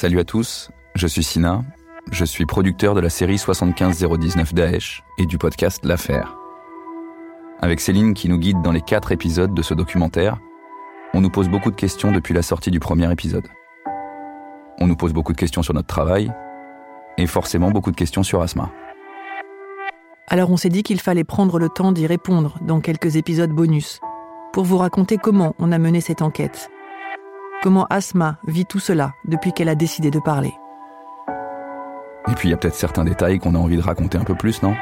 Salut à tous, je suis Sina, je suis producteur de la série 75019 Daesh et du podcast L'Affaire. Avec Céline qui nous guide dans les quatre épisodes de ce documentaire, on nous pose beaucoup de questions depuis la sortie du premier épisode. On nous pose beaucoup de questions sur notre travail et forcément beaucoup de questions sur Asma. Alors on s'est dit qu'il fallait prendre le temps d'y répondre dans quelques épisodes bonus, pour vous raconter comment on a mené cette enquête. Comment Asma vit tout cela depuis qu'elle a décidé de parler. Et puis il y a peut-être certains détails qu'on a envie de raconter un peu plus, non?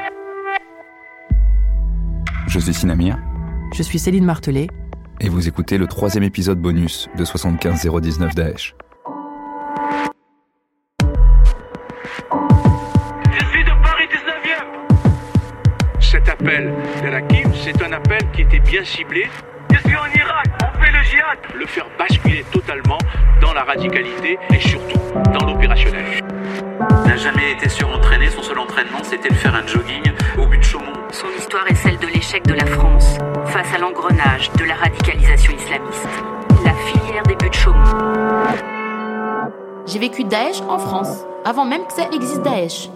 Je suis Sinamir. Je suis Céline Martelet. Et vous écoutez le troisième épisode bonus de 75019 Daesh. Je suis de Paris 19e. Cet appel de la Kim, c'est un appel qui était bien ciblé. Le faire basculer totalement dans la radicalité et surtout dans l'opérationnel. n'a jamais été surentraîné. Son seul entraînement, c'était de faire un jogging au but de Chaumont. Son histoire est celle de l'échec de la France face à l'engrenage de la radicalisation islamiste. La filière des buts de Chaumont. J'ai vécu Daesh en France, avant même que ça existe Daesh.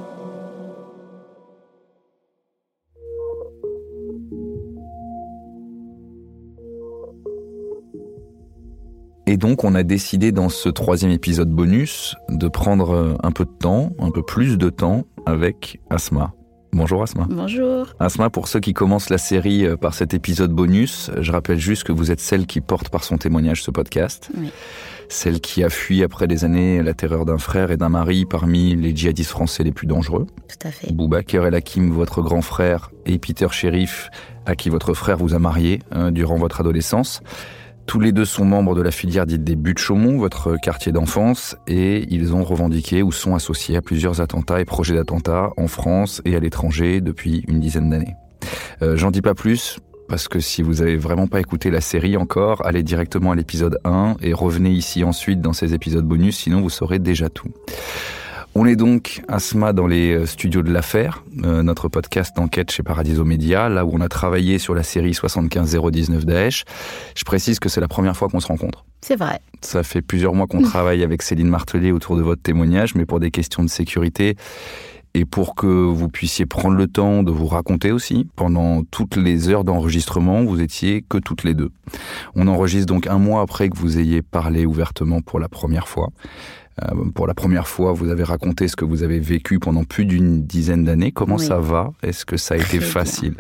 Et donc, on a décidé dans ce troisième épisode bonus de prendre un peu de temps, un peu plus de temps avec Asma. Bonjour Asma. Bonjour. Asma, pour ceux qui commencent la série euh, par cet épisode bonus, je rappelle juste que vous êtes celle qui porte par son témoignage ce podcast. Oui. Celle qui a fui après des années la terreur d'un frère et d'un mari parmi les djihadistes français les plus dangereux. Tout à fait. Boubaker El Hakim, votre grand frère, et Peter Sheriff, à qui votre frère vous a marié euh, durant votre adolescence. Tous les deux sont membres de la filière dite des Buttes Chaumont, votre quartier d'enfance, et ils ont revendiqué ou sont associés à plusieurs attentats et projets d'attentats en France et à l'étranger depuis une dizaine d'années. Euh, J'en dis pas plus, parce que si vous avez vraiment pas écouté la série encore, allez directement à l'épisode 1 et revenez ici ensuite dans ces épisodes bonus, sinon vous saurez déjà tout. On est donc Asma dans les euh, studios de l'affaire, euh, notre podcast d'enquête chez Paradiso Media, là où on a travaillé sur la série 75019 Daesh. Je précise que c'est la première fois qu'on se rencontre. C'est vrai. Ça fait plusieurs mois qu'on travaille avec Céline Martelet autour de votre témoignage, mais pour des questions de sécurité et pour que vous puissiez prendre le temps de vous raconter aussi, pendant toutes les heures d'enregistrement, vous étiez que toutes les deux. On enregistre donc un mois après que vous ayez parlé ouvertement pour la première fois. Euh, pour la première fois, vous avez raconté ce que vous avez vécu pendant plus d'une dizaine d'années. Comment Oui. ça va? Est-ce que ça a été bien. facile?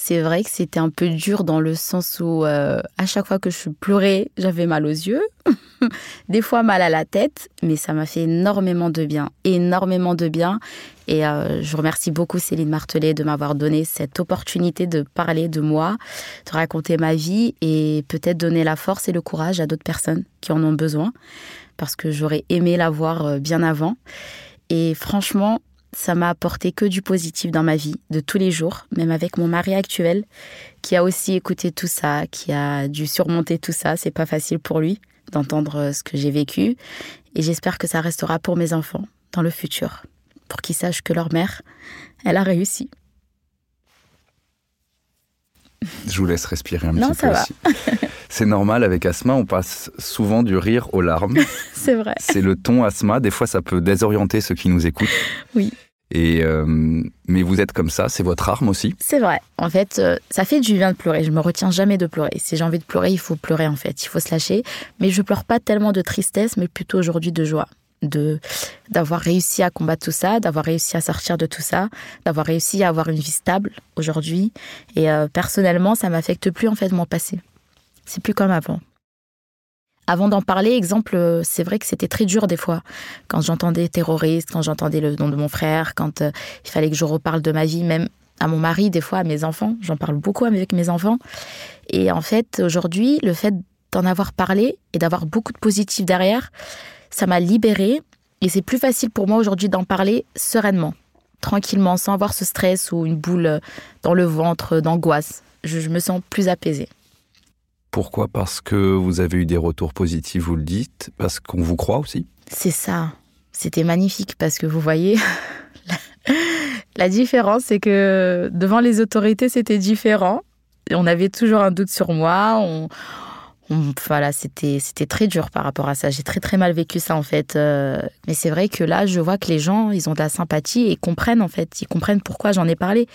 C'est vrai que c'était un peu dur dans le sens où euh, à chaque fois que je pleurais, j'avais mal aux yeux, des fois mal à la tête, mais ça m'a fait énormément de bien, énormément de bien. Et euh, je remercie beaucoup Céline Martelet de m'avoir donné cette opportunité de parler de moi, de raconter ma vie et peut-être donner la force et le courage à d'autres personnes qui en ont besoin, parce que j'aurais aimé l'avoir euh, bien avant. Et franchement, ça m'a apporté que du positif dans ma vie de tous les jours, même avec mon mari actuel qui a aussi écouté tout ça, qui a dû surmonter tout ça. C'est pas facile pour lui d'entendre euh, ce que j'ai vécu et j'espère que ça restera pour mes enfants dans le futur, pour qu'ils sachent que leur mère, elle a réussi. Je vous laisse respirer un Non, petit ça peu va. aussi. C'est normal, avec Asma, on passe souvent du rire aux larmes. C'est vrai. C'est le ton Asma. Des fois, ça peut désorienter ceux qui nous écoutent. Oui. Et euh, mais vous êtes comme ça, c'est votre arme aussi? C'est vrai. En fait, euh, ça fait du bien de pleurer. Je me retiens jamais de pleurer. Si j'ai envie de pleurer, il faut pleurer en fait. Il faut se lâcher. Mais je pleure pas tellement de tristesse, mais plutôt aujourd'hui de joie. De d'avoir réussi à combattre tout ça, d'avoir réussi à sortir de tout ça, d'avoir réussi à avoir une vie stable aujourd'hui. Et euh, personnellement, ça m'affecte plus en fait mon passé. C'est plus comme avant. Avant d'en parler, exemple, euh, c'est vrai que c'était très dur des fois. Quand j'entendais terroriste, quand j'entendais le nom de mon frère, quand euh, il fallait que je reparle de ma vie, même à mon mari, des fois à mes enfants. J'en parle beaucoup avec mes enfants. Et en fait, aujourd'hui, le fait d'en avoir parlé et d'avoir beaucoup de positifs derrière, ça m'a libérée. Et c'est plus facile pour moi aujourd'hui d'en parler sereinement, tranquillement, sans avoir ce stress ou une boule dans le ventre d'angoisse. Je me sens plus apaisée. Pourquoi? Parce que vous avez eu des retours positifs, vous le dites, parce qu'on vous croit aussi? C'est ça. C'était magnifique parce que vous voyez, la différence, c'est que devant les autorités, c'était différent. On avait toujours un doute sur moi. On, voilà, c'était c'était très dur par rapport à ça. J'ai très très mal vécu ça en fait. Euh, mais c'est vrai que là, je vois que les gens, ils ont de la sympathie et comprennent en fait. Ils comprennent pourquoi j'en ai parlé.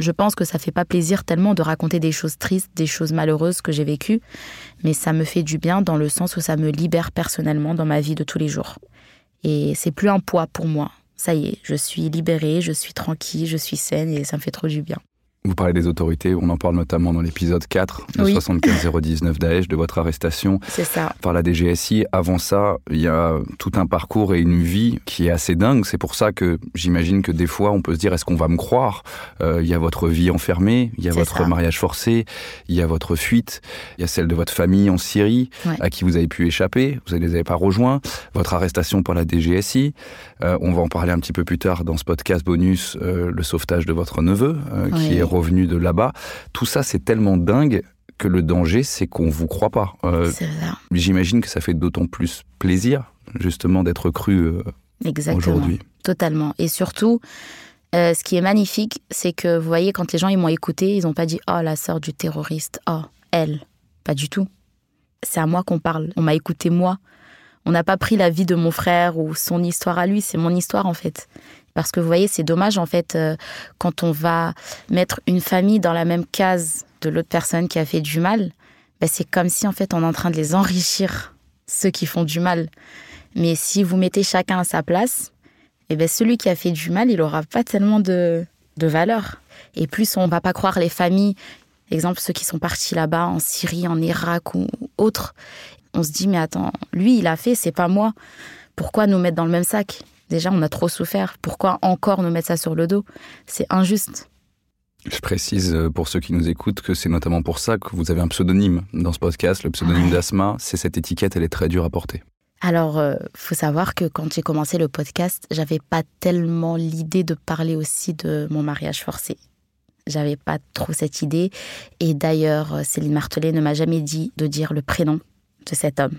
Je pense que ça fait pas plaisir tellement de raconter des choses tristes, des choses malheureuses que j'ai vécues, mais ça me fait du bien dans le sens où ça me libère personnellement dans ma vie de tous les jours. Et c'est plus un poids pour moi. Ça y est, je suis libérée, je suis tranquille, je suis saine et ça me fait trop du bien. Vous parlez des autorités, on en parle notamment dans l'épisode 4 de 75019 Daesh, de votre arrestation ça. par la DGSI. Avant ça, il y a tout un parcours et une vie qui est assez dingue. C'est pour ça que j'imagine que des fois, on peut se dire, est-ce qu'on va me croire? Euh, Il y a votre vie enfermée, il y a votre ça. mariage forcé, il y a votre fuite, il y a celle de votre famille en Syrie, Ouais. à qui vous avez pu échapper, vous ne les avez pas rejoints, votre arrestation par la DGSI. Euh, on va en parler un petit peu plus tard dans ce podcast bonus, euh, le sauvetage de votre neveu, qui Oui. est revenu de là-bas. Tout ça, c'est tellement dingue que le danger, c'est qu'on vous croit pas. Euh, J'imagine que ça fait d'autant plus plaisir, justement, d'être cru euh, exactement. aujourd'hui. Totalement. Et surtout, euh, ce qui est magnifique, c'est que vous voyez, quand les gens ils m'ont écouté, ils n'ont pas dit Oh, la sœur du terroriste, oh, elle. Pas du tout. C'est à moi qu'on parle. On m'a écouté moi. On n'a pas pris la vie de mon frère ou son histoire à lui, c'est mon histoire en fait. Parce que vous voyez, c'est dommage en fait euh, quand on va mettre une famille dans la même case de l'autre personne qui a fait du mal. ben, c'est comme si en fait on est en train de les enrichir, ceux qui font du mal. Mais si vous mettez chacun à sa place, eh ben celui qui a fait du mal, il n'aura pas tellement de, de valeur. Et plus on va pas croire les familles, exemple ceux qui sont partis là-bas en Syrie, en Irak ou autres, on se dit mais attends, lui il a fait, c'est pas moi. Pourquoi nous mettre dans le même sac? Déjà on a trop souffert. Pourquoi encore nous mettre ça sur le dos? C'est injuste. Je précise euh, pour ceux qui nous écoutent que c'est notamment pour ça que vous avez un pseudonyme dans ce podcast, le pseudonyme Ouais. d'Asma. C'est cette étiquette, elle est très dure à porter. Alors, euh, faut savoir que quand j'ai commencé le podcast, j'avais pas tellement l'idée de parler aussi de mon mariage forcé. J'avais pas trop cette idée. Et d'ailleurs, euh, Céline Martelet ne m'a jamais dit de dire le prénom de cet homme.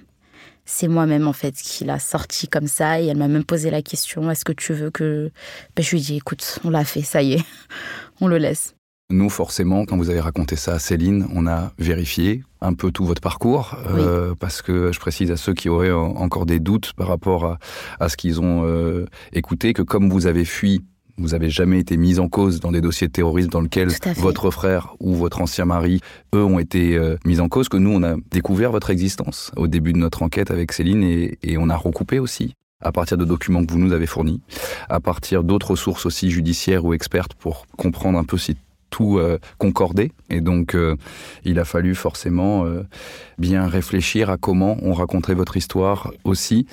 C'est moi-même, en fait, qui l'a sorti comme ça. Et elle m'a même posé la question est-ce que tu veux que. Ben, je lui ai dit écoute, on l'a fait, ça y est, on le laisse. Nous, forcément, quand vous avez raconté ça à Céline, on a vérifié un peu tout votre parcours, euh, parce que je précise à ceux qui auraient en- encore des doutes par rapport à, à ce qu'ils ont euh, écouté, que comme vous avez fui, vous avez jamais été mis en cause dans des dossiers de terrorisme dans lesquels à votre frère ou votre ancien mari, eux, ont été euh, mis en cause, que nous, on a découvert votre existence au début de notre enquête avec Céline et, et on a recoupé aussi à partir de documents tout euh, concordait. Et donc, euh, il a fallu forcément euh, bien réfléchir à comment on raconterait votre histoire aussi.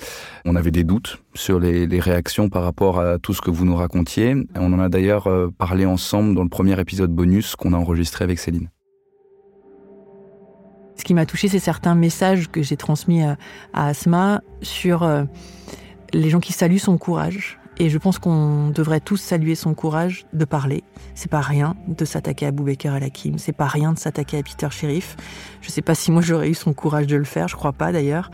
On avait des doutes sur les, réactions par rapport à tout ce que vous nous racontiez. On en a d'ailleurs parlé ensemble dans le premier épisode bonus qu'on a enregistré avec Céline. Ce qui m'a touché, c'est certains messages que j'ai transmis à, Asma sur les gens qui saluent son courage. Et je pense qu'on devrait tous saluer son courage de parler. C'est pas rien de s'attaquer à Boubaker El Hakim. C'est pas rien de s'attaquer à Peter Sheriff. Je sais pas si moi j'aurais eu son courage de le faire. Je crois pas d'ailleurs.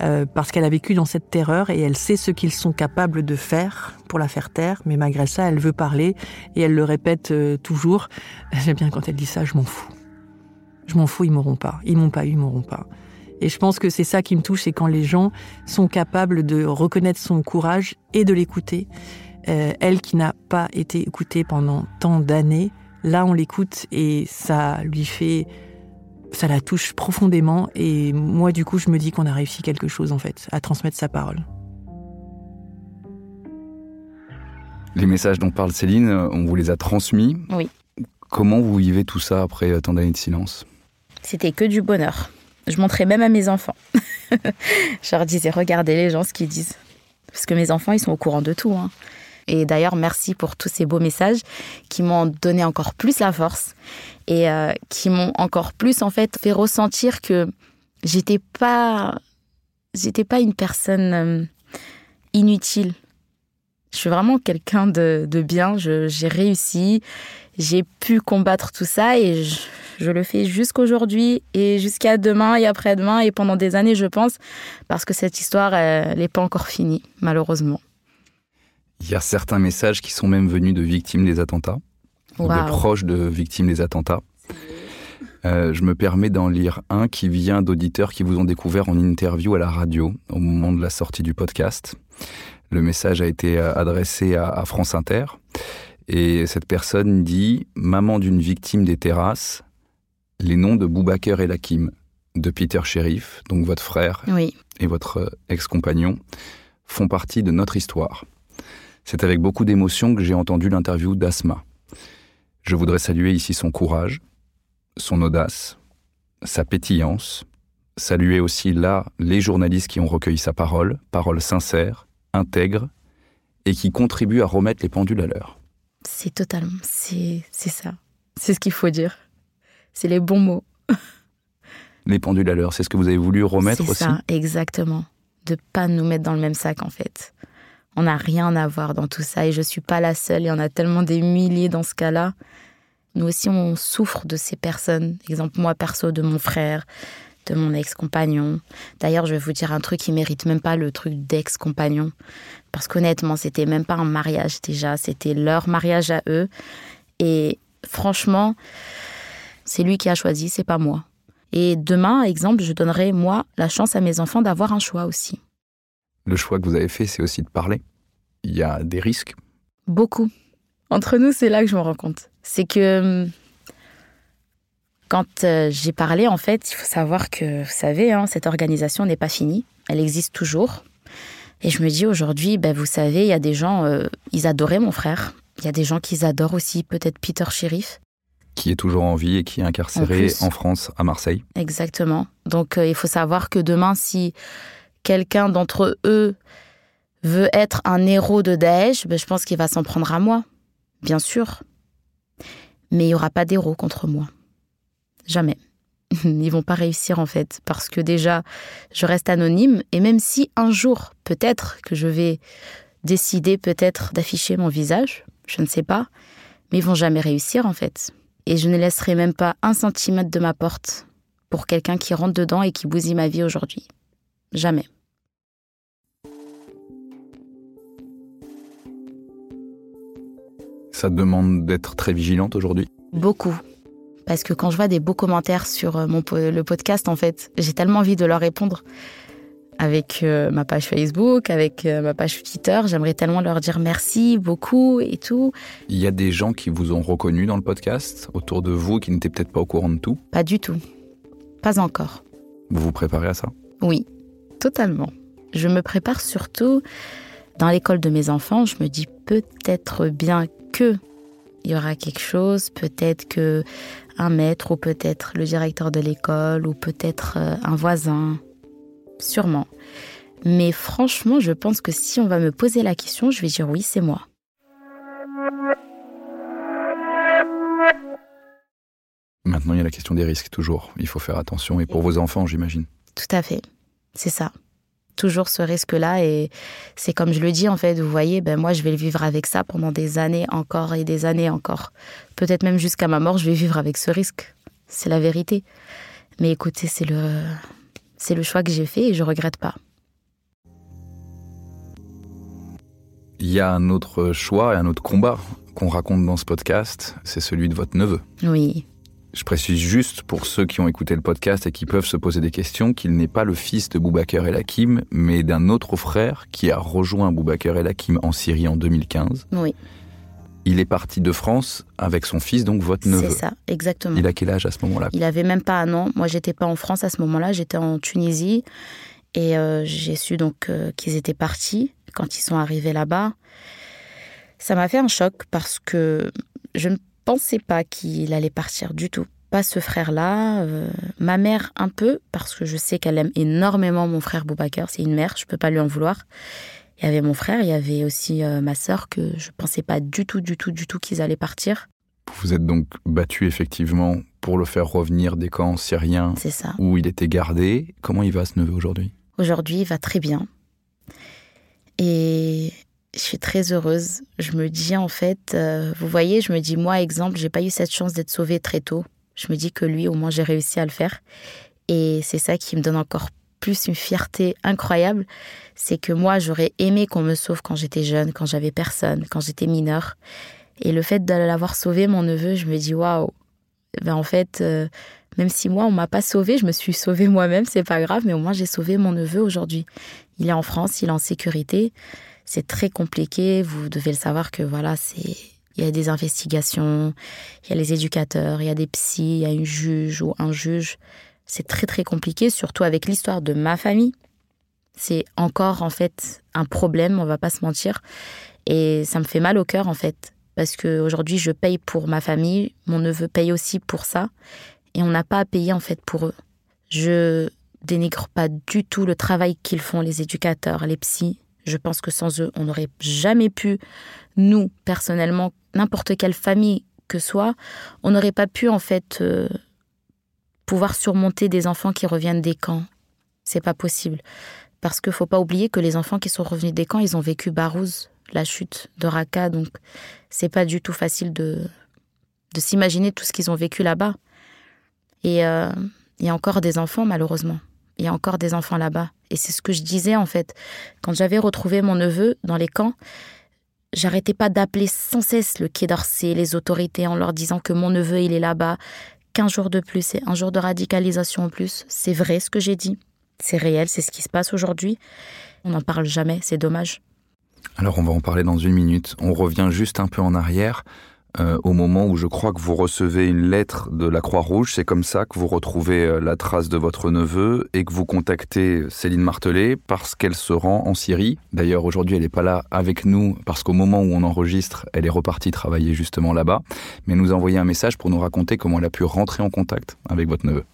Euh, parce qu'elle a vécu dans cette terreur et elle sait ce qu'ils sont capables de faire pour la faire taire. Mais malgré ça, elle veut parler et elle le répète euh, toujours. J'aime bien quand elle dit ça, je m'en fous. Je m'en fous, ils m'auront pas. Ils m'ont pas eu, ils m'auront pas. Et je pense que c'est ça qui me touche, c'est quand les gens sont capables de reconnaître son courage et de l'écouter. Euh, elle qui n'a pas été écoutée pendant tant d'années, là on l'écoute et ça lui fait, ça la touche profondément. Et moi du coup je me dis qu'on a réussi quelque chose en fait, à transmettre sa parole. Les messages dont parle Céline, euh, on vous les a transmis. Oui. Comment vous vivez tout ça après euh, tant d'années de silence? C'était que du bonheur. Je montrais même à mes enfants. je leur disais, regardez les gens ce qu'ils disent. Parce que mes enfants, ils sont au courant de tout. hein. Et d'ailleurs, merci pour tous ces beaux messages qui m'ont donné encore plus la force et euh, qui m'ont encore plus en fait fait ressentir que j'étais pas j'étais pas une personne euh, inutile. Je suis vraiment quelqu'un de, de, bien. J'ai réussi, j'ai pu combattre tout ça et je, je le fais jusqu'aujourd'hui et jusqu'à demain et après-demain et pendant des années, je pense, parce que cette histoire, elle n'est pas encore finie, malheureusement. Il y a certains messages qui sont même venus de victimes des attentats, ou de proches de victimes des attentats. Euh, je me permets d'en lire un qui vient d'auditeurs qui vous ont découvert en interview à la radio au moment de la sortie du podcast. Le message a été euh, adressé à, France Inter et cette personne dit Maman d'une victime des terrasses, les noms de Boubaker et Lakim, de Peter Sheriff, donc votre frère et votre euh, ex-compagnon, font partie de notre histoire. C'est avec beaucoup d'émotion que j'ai entendu l'interview d'Asma. Je voudrais saluer ici son courage, son audace, sa pétillance, saluer aussi là les journalistes qui ont recueilli sa parole, parole sincère, intègre, et qui contribuent à remettre les pendules à l'heure. C'est totalement, c'est ça. C'est ce qu'il faut dire. C'est les bons mots. les pendules à l'heure, c'est ce que vous avez voulu remettre aussi C'est ça, exactement. De pas nous mettre dans le même sac, en fait. On n'a rien à voir dans tout ça et je suis pas la seule. Il y en a tellement des milliers dans ce cas-là. Nous aussi, on souffre de ces personnes. Exemple, moi, perso, de mon frère, de mon ex-compagnon. D'ailleurs, je vais vous dire un truc qui mérite même pas le truc d'ex-compagnon. Parce qu'honnêtement, c'était même pas un mariage déjà. C'était leur mariage à eux. Et franchement, c'est lui qui a choisi, c'est pas moi. Et demain, exemple, je donnerai, moi, la chance à mes enfants d'avoir un choix aussi. Le choix que vous avez fait, c'est aussi de parler. Il y a des risques. Beaucoup. Entre nous, c'est là que je me rends compte. C'est que hum, quand euh, j'ai parlé, en fait, il faut savoir que, vous savez, hein, cette organisation n'est pas finie. Elle existe toujours. Et je me dis aujourd'hui, ben, vous savez, il y a des gens, euh, ils adoraient mon frère. Il y a des gens qui adorent aussi peut-être Peter Sheriff. Qui est toujours en vie et qui est incarcéré en, France, à Marseille. Exactement. Donc euh, il faut savoir que demain, si quelqu'un d'entre eux veut être un héros de Daesh, ben, je pense qu'il va s'en prendre à moi, bien sûr. Mais il n'y aura pas d'héros contre moi. Jamais. Ils vont pas réussir en fait, parce que déjà, je reste anonyme, et même si un jour, peut-être que je vais décider peut-être d'afficher mon visage, je ne sais pas, mais ils vont jamais réussir en fait. Et je ne laisserai même pas un centimètre de ma porte pour quelqu'un qui rentre dedans et qui bousille ma vie aujourd'hui. Jamais. Ça demande d'être très vigilante aujourd'hui? Beaucoup. Parce que quand je vois des beaux commentaires sur euh, mon, le podcast, en fait, j'ai tellement envie de leur répondre avec euh, ma page Facebook, avec euh, ma page Twitter. J'aimerais tellement leur dire merci beaucoup et tout. Il y a des gens qui vous ont reconnu dans le podcast autour de vous qui n'étaient peut-être pas au courant de tout? Pas du tout. Pas encore. Vous vous préparez à ça? Oui, totalement. Je me prépare surtout dans l'école de mes enfants. Je me dis peut-être bien que il y aura quelque chose, peut-être que un maître ou peut-être le directeur de l'école ou peut-être euh, un voisin, sûrement. Mais franchement, je pense que si on va me poser la question, je vais dire oui, c'est moi. Maintenant, il y a la question des risques, toujours. Il faut faire attention, et pour vos enfants, j'imagine. Tout à fait, c'est ça toujours ce risque-là. Et c'est comme je le dis, en fait, vous voyez, ben moi, je vais le vivre avec ça pendant des années encore et des années encore. Peut-être même jusqu'à ma mort, je vais vivre avec ce risque. C'est la vérité. Mais écoutez, c'est le, c'est le choix que j'ai fait et je regrette pas. Il y a un autre choix et un autre combat qu'on raconte dans ce podcast, c'est celui de votre neveu. Oui. Je précise juste pour ceux qui ont écouté le podcast et qui peuvent se poser des questions qu'il n'est pas le fils de Boubaker El Hakim, mais d'un autre frère qui a rejoint Boubaker El Hakim en Syrie en 2015. Oui. Il est parti de France avec son fils, donc votre neveu. C'est ça, exactement. Il a quel âge à ce moment-là? Il avait même pas un an. Moi, j'étais pas en France à ce moment-là, j'étais en Tunisie. Et euh, j'ai su donc euh, qu'ils étaient partis quand ils sont arrivés là-bas. Ça m'a fait un choc parce que je ne pensais pas qu'il allait partir du tout. Pas ce frère-là, euh, ma mère un peu, parce que je sais qu'elle aime énormément mon frère Boubacar, c'est une mère, je peux pas lui en vouloir. Il y avait mon frère, il y avait aussi euh, ma sœur que je pensais pas du tout, du tout, du tout qu'ils allaient partir. Vous êtes donc battu effectivement pour le faire revenir des camps syriens C'est ça. où il était gardé. Comment il va ce neveu aujourd'hui? Aujourd'hui, il va très bien. Et je suis très heureuse. Je me dis en fait, euh, vous voyez, je me dis moi exemple, j'ai pas eu cette chance d'être sauvée très tôt. Je me dis que lui, au moins, j'ai réussi à le faire. Et c'est ça qui me donne encore plus une fierté incroyable, c'est que moi, j'aurais aimé qu'on me sauve quand j'étais jeune, quand j'avais personne, quand j'étais mineure. Et le fait de l'avoir sauvé, mon neveu, je me dis waouh. Ben en fait, euh, même si moi on m'a pas sauvé, je me suis sauvée moi-même, c'est pas grave, mais au moins j'ai sauvé mon neveu aujourd'hui. Il est en France, il est en sécurité. C'est très compliqué. Vous devez le savoir que voilà, c'est il y a des investigations, il y a les éducateurs, il y a des psys, il y a une juge ou un juge. C'est très très compliqué, surtout avec l'histoire de ma famille. C'est encore en fait un problème, on va pas se mentir. Et ça me fait mal au cœur en fait, parce qu'aujourd'hui je paye pour ma famille, mon neveu paye aussi pour ça, et on n'a pas à payer en fait pour eux. Je dénigre pas du tout le travail qu'ils font les éducateurs, les psys. Je pense que sans eux, on n'aurait jamais pu, nous personnellement, n'importe quelle famille que soit, on n'aurait pas pu en fait euh, pouvoir surmonter des enfants qui reviennent des camps. C'est pas possible. Parce qu'il faut pas oublier que les enfants qui sont revenus des camps, ils ont vécu Barouz, la chute de Raqqa, donc c'est pas du tout facile de, de s'imaginer tout ce qu'ils ont vécu là-bas. Et euh, il y a encore des enfants, malheureusement. Il y a encore des enfants là-bas. Et c'est ce que je disais, en fait. Quand j'avais retrouvé mon neveu dans les camps, j'arrêtais pas d'appeler sans cesse le Quai d'Orsay, les autorités, en leur disant que mon neveu, il est là-bas, qu'un jour de plus et un jour de radicalisation en plus. C'est vrai ce que j'ai dit. C'est réel, c'est ce qui se passe aujourd'hui. On n'en parle jamais, c'est dommage. Alors on va en parler dans une minute. On revient juste un peu en arrière. Euh, au moment où je crois que vous recevez une lettre de la Croix-Rouge. C'est comme ça que vous retrouvez euh, la trace de votre neveu et que vous contactez Céline Martelet parce qu'elle se rend en Syrie. D'ailleurs, aujourd'hui, elle n'est pas là avec nous parce qu'au moment où on enregistre, elle est repartie travailler justement là-bas. Mais elle nous a envoyé un message pour nous raconter comment elle a pu rentrer en contact avec votre neveu.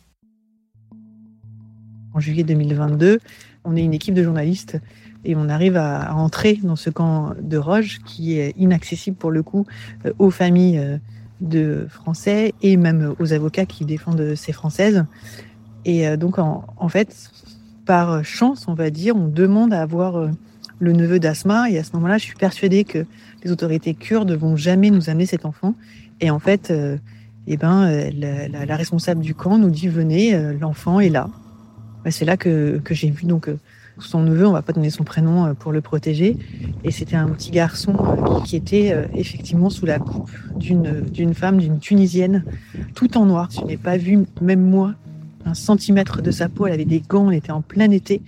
En juillet 2022, on est une équipe de journalistes et on arrive à, entrer dans ce camp de Roche qui est inaccessible pour le coup euh, aux familles euh, de Français et même aux avocats qui défendent ces Françaises. Et euh, donc en, fait, par chance, on va dire, on demande à avoir le neveu d'Asma et à ce moment-là, je suis persuadée que les autorités kurdes ne vont jamais nous amener cet enfant. Et en fait, eh ben, la, la, responsable du camp nous dit venez, l'enfant est là. C'est là que, que j'ai vu donc son neveu, on va pas donner son prénom euh, pour le protéger. Et c'était un petit garçon euh, qui était euh, effectivement sous la coupe d'une femme, d'une Tunisienne, tout en noir. Je n'ai pas vu, même moi, un centimètre de sa peau. Elle avait des gants, elle était en plein été.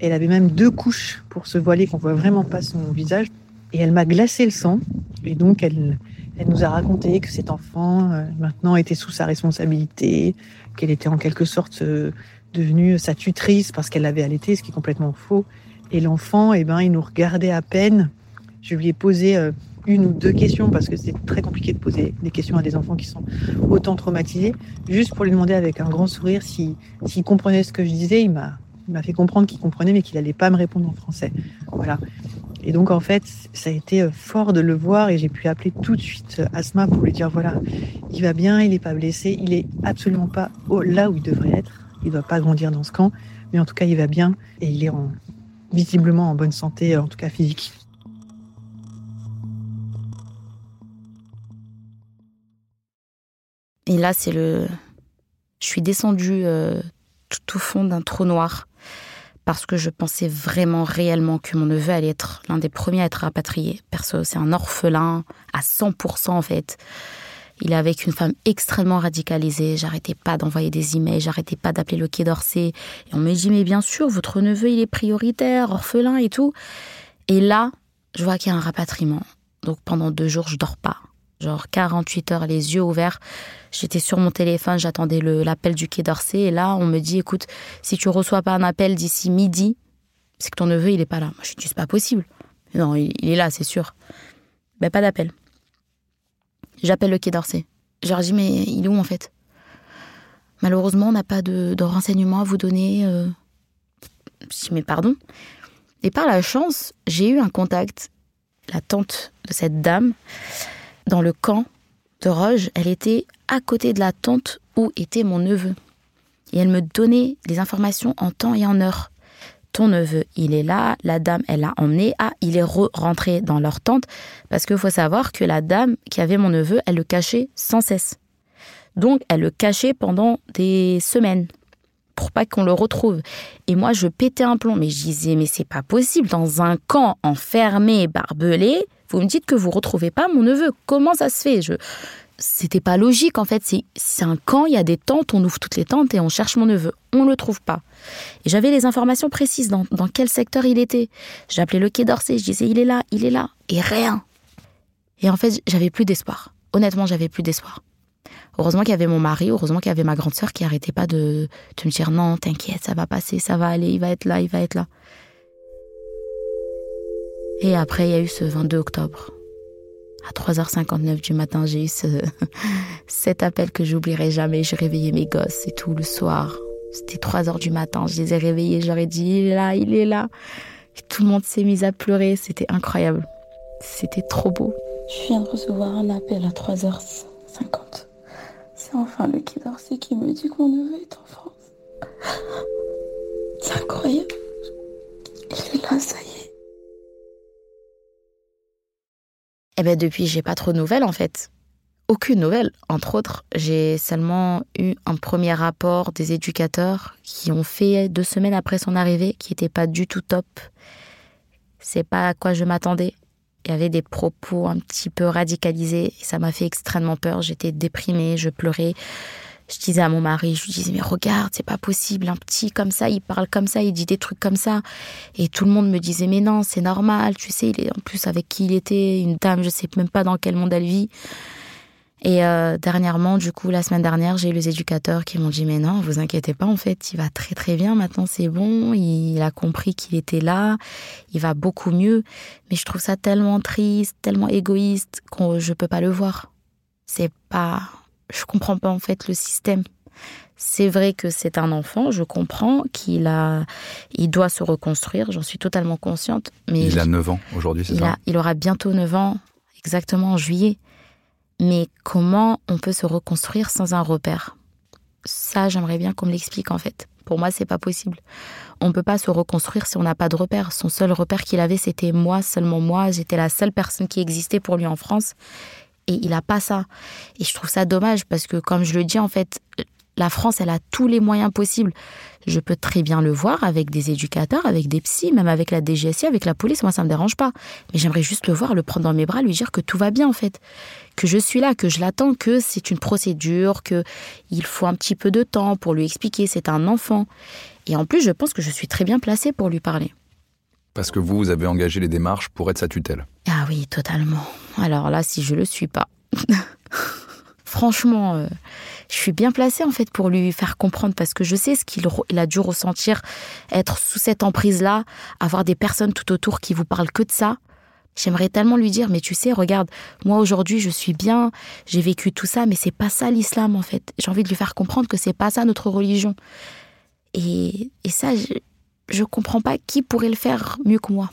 Elle avait même deux couches pour se voiler, qu'on voit vraiment pas son visage. Et elle m'a glacé le sang. Et donc, elle, elle nous a raconté que cet enfant, maintenant, était sous sa responsabilité, qu'elle était en quelque sorte devenue sa tutrice parce qu'elle l'avait allaité, ce qui est complètement faux. Et l'enfant, eh ben, il nous regardait à peine. Je lui ai posé euh, une ou deux questions parce que c'est très compliqué de poser des questions à des enfants qui sont autant traumatisés. Juste pour lui demander avec un grand sourire s'il si, comprenait ce que je disais. Il m'a, m'a fait comprendre qu'il comprenait, mais qu'il n'allait pas me répondre en français. Voilà. Et donc, en fait, ça a été euh, fort de le voir et j'ai pu appeler tout de suite euh, Asma pour lui dire voilà, il va bien, il n'est pas blessé, il est absolument pas là où il devrait être il ne doit pas grandir dans ce camp, mais en tout cas, il va bien et il est visiblement en bonne santé, en tout cas physique. Et là, c'est le. Je suis descendue euh, tout au fond d'un trou noir parce que je pensais vraiment réellement que mon neveu allait être l'un des premiers à être rapatrié. Perso, c'est un orphelin à 100% en fait. Il est avec une femme extrêmement radicalisée. J'arrêtais pas d'envoyer des emails, j'arrêtais pas d'appeler le Quai d'Orsay. Et on me dit, mais bien sûr, votre neveu, il est prioritaire, orphelin et tout. Et là, je vois qu'il y a un rapatriement. Donc pendant deux jours, je dors pas. Genre 48 heures, les yeux ouverts. J'étais sur mon téléphone, j'attendais l'appel du Quai d'Orsay. Et là, on me dit, écoute, si tu reçois pas un appel d'ici midi, c'est que ton neveu, il est pas là. Moi, je dis, c'est pas possible. Non, il, est là, c'est sûr. Ben, pas d'appel. J'appelle le Quai d'Orsay. Je leur dis, mais il est où en fait? Malheureusement, on n'a pas de, renseignements à vous donner. Euh... Je dis, mais pardon Et par la chance, j'ai eu un contact. La tante de cette dame, dans le camp de Roge, elle était à côté de la tente où était mon neveu. Et elle me donnait des informations en temps et en heure. Ton neveu, il est là, la dame, elle l'a emmené, ah, il est rentré dans leur tente, parce qu'il faut savoir que la dame qui avait mon neveu, elle le cachait sans cesse. Donc, elle le cachait pendant des semaines pour pas qu'on le retrouve. Et moi, je pétais un plomb, mais je disais, mais c'est pas possible, dans un camp enfermé, barbelé, vous me dites que vous retrouvez pas mon neveu. Comment ça se fait? Je c'était pas logique en fait. C'est un camp, il y a des tentes, on ouvre toutes les tentes et on cherche mon neveu. On le trouve pas. Et j'avais les informations précises dans, dans quel secteur il était. J'appelais le quai d'Orsay, je disais il est là, il est là. Et rien. Et en fait, j'avais plus d'espoir. Honnêtement, j'avais plus d'espoir. Heureusement qu'il y avait mon mari, heureusement qu'il y avait ma grande sœur qui arrêtait pas de, de me dire non, t'inquiète, ça va passer, ça va aller, il va être là, il va être là. Et après, il y a eu ce 22 octobre. À 3h59 du matin, j'ai eu ce, cet appel que j'oublierai jamais. J'ai réveillé mes gosses et tout le soir. C'était 3h du matin. Je les ai réveillés. J'aurais dit, il est là, il est là. Tout le monde s'est mis à pleurer. C'était incroyable. C'était trop beau. Je viens de recevoir un appel à 3h50. C'est enfin le Quai d'Orsay qui me dit que mon neveu est en France. C'est incroyable. Il est là, ça y est. Eh ben depuis, j'ai pas trop de nouvelles en fait. Aucune nouvelle. Entre autres, j'ai seulement eu un premier rapport des éducateurs qui ont fait deux semaines après son arrivée, qui n'était pas du tout top. C'est pas à quoi je m'attendais. Il y avait des propos un petit peu radicalisés et ça m'a fait extrêmement peur. J'étais déprimée, je pleurais. Je disais à mon mari, je lui disais, mais regarde, c'est pas possible, un petit comme ça, il parle comme ça, il dit des trucs comme ça. Et tout le monde me disait, mais non, c'est normal, tu sais, il est en plus avec qui il était, une dame, je sais même pas dans quel monde elle vit. Et euh, dernièrement, du coup, la semaine dernière, j'ai eu les éducateurs qui m'ont dit, mais non, vous inquiétez pas, en fait, il va très très bien, maintenant c'est bon, il a compris qu'il était là, il va beaucoup mieux. Mais je trouve ça tellement triste, tellement égoïste, que je peux pas le voir. C'est pas je comprends pas en fait le système. C'est vrai que c'est un enfant, je comprends qu'il a, il doit se reconstruire, j'en suis totalement consciente. Mais il a 9 ans aujourd'hui, c'est ça Il aura bientôt 9 ans, exactement en juillet. Mais comment on peut se reconstruire sans un repère? Ça, j'aimerais bien qu'on me l'explique en fait. Pour moi, c'est pas possible. On ne peut pas se reconstruire si on n'a pas de repère. Son seul repère qu'il avait, c'était moi, seulement moi. J'étais la seule personne qui existait pour lui en France et il n'a pas ça. Et je trouve ça dommage parce que, comme je le dis, en fait, la France, elle a tous les moyens possibles. Je peux très bien le voir avec des éducateurs, avec des psys, même avec la DGSI, avec la police. Moi, ça me dérange pas. Mais j'aimerais juste le voir, le prendre dans mes bras, lui dire que tout va bien, en fait. Que je suis là, que je l'attends, que c'est une procédure, que il faut un petit peu de temps pour lui expliquer. C'est un enfant. Et en plus, je pense que je suis très bien placée pour lui parler. Parce que vous, vous avez engagé les démarches pour être sa tutelle. Ah oui, totalement. Alors là, si je le suis pas. Franchement, euh, je suis bien placée en fait pour lui faire comprendre parce que je sais ce qu'il a dû ressentir, être sous cette emprise-là, avoir des personnes tout autour qui vous parlent que de ça. J'aimerais tellement lui dire, mais tu sais, regarde, moi aujourd'hui je suis bien, j'ai vécu tout ça, mais c'est pas ça l'islam en fait. J'ai envie de lui faire comprendre que c'est pas ça notre religion. Et, et ça, je ne comprends pas qui pourrait le faire mieux que moi.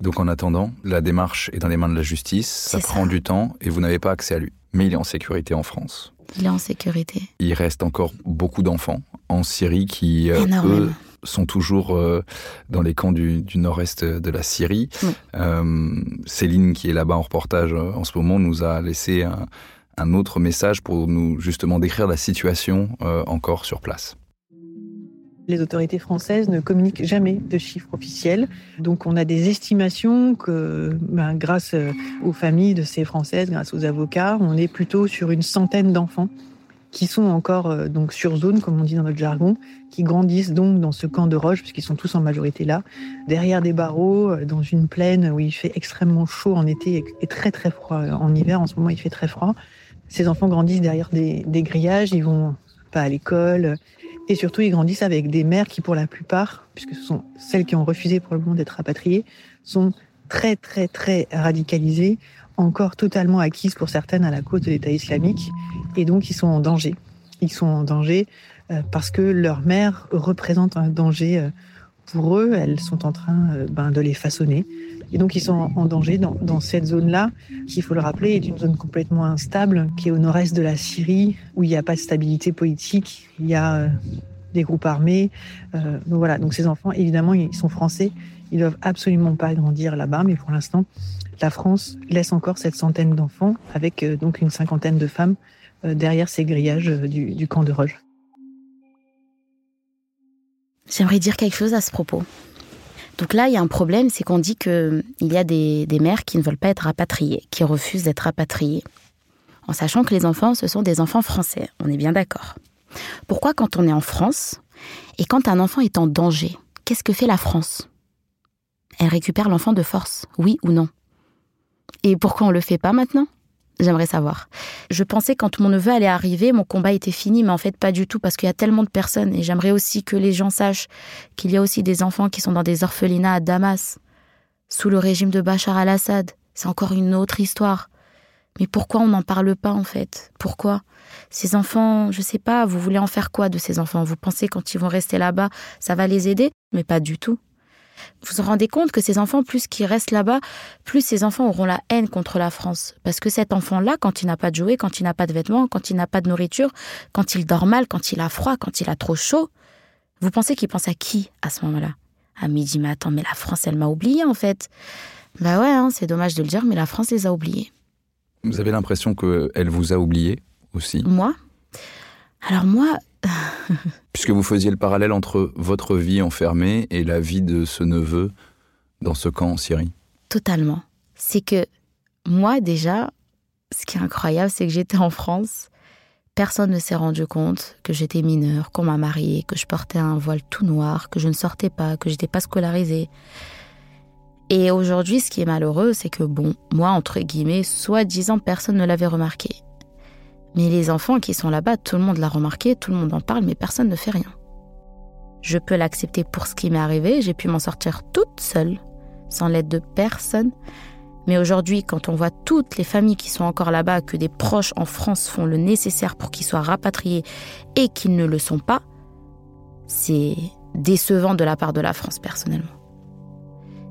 Donc en attendant, la démarche est dans les mains de la justice, ça prend du temps et vous n'avez pas accès à lui. Mais il est en sécurité en France. Il est en sécurité. Il reste encore beaucoup d'enfants en Syrie qui, euh, eux, sont toujours euh, dans les camps du, nord-est de la Syrie. Euh, Céline, qui est là-bas en reportage en ce moment, nous a laissé un, un, autre message pour nous justement décrire la situation encore sur place. Les autorités françaises ne communiquent jamais de chiffres officiels. Donc on a des estimations que, ben, grâce euh, aux familles de ces Françaises, grâce aux avocats, on est plutôt sur une centaine d'enfants qui sont encore euh, donc sur zone, comme on dit dans notre jargon, qui grandissent donc dans ce camp de Roche, puisqu'ils sont tous en majorité là, derrière des barreaux, euh, dans une plaine où il fait extrêmement chaud en été et très très froid en hiver. En ce moment, il fait très froid. Ces enfants grandissent derrière des, des grillages, ils vont pas à l'école, et surtout, ils grandissent avec des mères qui, pour la plupart, puisque ce sont celles qui ont refusé pour le moment d'être rapatriées, sont très, très, très radicalisées, encore totalement acquises pour certaines à la cause de l'État islamique. Et donc, ils sont en danger. Ils sont en danger euh, parce que leur mère représente un danger euh, pour eux, elles sont en train ben, de les façonner. Et donc, ils sont en danger dans, cette zone-là, qui, il faut le rappeler, est une zone complètement instable, qui est au nord-est de la Syrie, où il n'y a pas de stabilité politique. Il y a des groupes armés. Euh, donc voilà, donc ces enfants, évidemment, ils sont français. Ils doivent absolument pas grandir là-bas, mais pour l'instant, la France laisse encore cette centaine d'enfants, avec euh, donc une cinquantaine de femmes euh, derrière ces grillages du, du camp de Roche. J'aimerais dire quelque chose à ce propos. Donc là, il y a un problème, c'est qu'on dit qu'il y a des, des, mères qui ne veulent pas être rapatriées, qui refusent d'être rapatriées. En sachant que les enfants, ce sont des enfants français, on est bien d'accord. Pourquoi quand on est en France et quand un enfant est en danger, qu'est-ce que fait la France? Elle récupère l'enfant de force, oui ou non? Et pourquoi on ne le fait pas maintenant? J'aimerais savoir. Je pensais quand mon neveu allait arriver, mon combat était fini, mais en fait pas du tout, parce qu'il y a tellement de personnes, et j'aimerais aussi que les gens sachent qu'il y a aussi des enfants qui sont dans des orphelinats à Damas, sous le régime de Bachar al-Assad. C'est encore une autre histoire. Mais pourquoi on n'en parle pas en fait? Pourquoi? Ces enfants, je sais pas, vous voulez en faire quoi de ces enfants? Vous pensez quand ils vont rester là-bas, ça va les aider? Mais pas du tout. Vous vous rendez compte que ces enfants, plus qu'ils restent là-bas, plus ces enfants auront la haine contre la France. Parce que cet enfant-là, quand il n'a pas de jouets, quand il n'a pas de vêtements, quand il n'a pas de nourriture, quand il dort mal, quand il a froid, quand il a trop chaud, vous pensez qu'il pense à qui à ce moment-là? À midi, mais attends, mais la France, elle m'a oublié en fait. Bah ouais, hein, c'est dommage de le dire, mais la France les a oubliés. Vous avez l'impression qu'elle vous a oublié aussi? Moi? Alors moi... Puisque vous faisiez le parallèle entre votre vie enfermée et la vie de ce neveu dans ce camp en Syrie. Totalement. C'est que moi déjà, ce qui est incroyable, c'est que j'étais en France, personne ne s'est rendu compte que j'étais mineure, qu'on m'a mariée, que je portais un voile tout noir, que je ne sortais pas, que j'étais pas scolarisée. Et aujourd'hui, ce qui est malheureux, c'est que, bon, moi, entre guillemets, soi-disant, personne ne l'avait remarqué. Mais les enfants qui sont là-bas, tout le monde l'a remarqué, tout le monde en parle, mais personne ne fait rien. Je peux l'accepter pour ce qui m'est arrivé, j'ai pu m'en sortir toute seule, sans l'aide de personne. Mais aujourd'hui, quand on voit toutes les familles qui sont encore là-bas, que des proches en France font le nécessaire pour qu'ils soient rapatriés et qu'ils ne le sont pas, c'est décevant de la part de la France personnellement.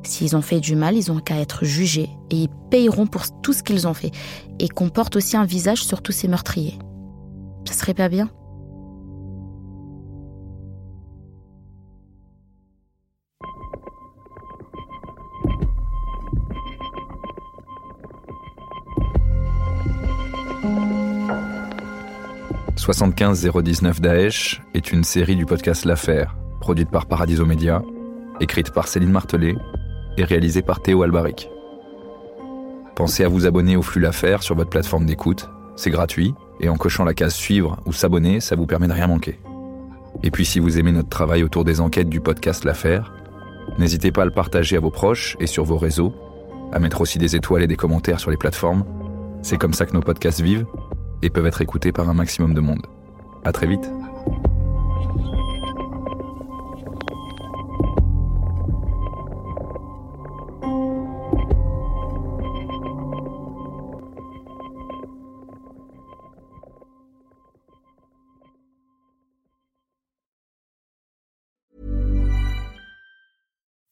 S'ils ont fait du mal, ils ont qu'à être jugés et ils payeront pour tout ce qu'ils ont fait et qu'on porte aussi un visage sur tous ces meurtriers. Ça serait pas bien « 75 019 Daesh est une série du podcast L'Affaire, produite par Paradiso Media, écrite par Céline Martelet et réalisé par Théo Albaric. Pensez à vous abonner au flux L'Affaire sur votre plateforme d'écoute, c'est gratuit, et en cochant la case suivre ou s'abonner, ça vous permet de rien manquer. Et puis si vous aimez notre travail autour des enquêtes du podcast L'Affaire, n'hésitez pas à le partager à vos proches et sur vos réseaux, à mettre aussi des étoiles et des commentaires sur les plateformes. C'est comme ça que nos podcasts vivent et peuvent être écoutés par un maximum de monde. À très vite.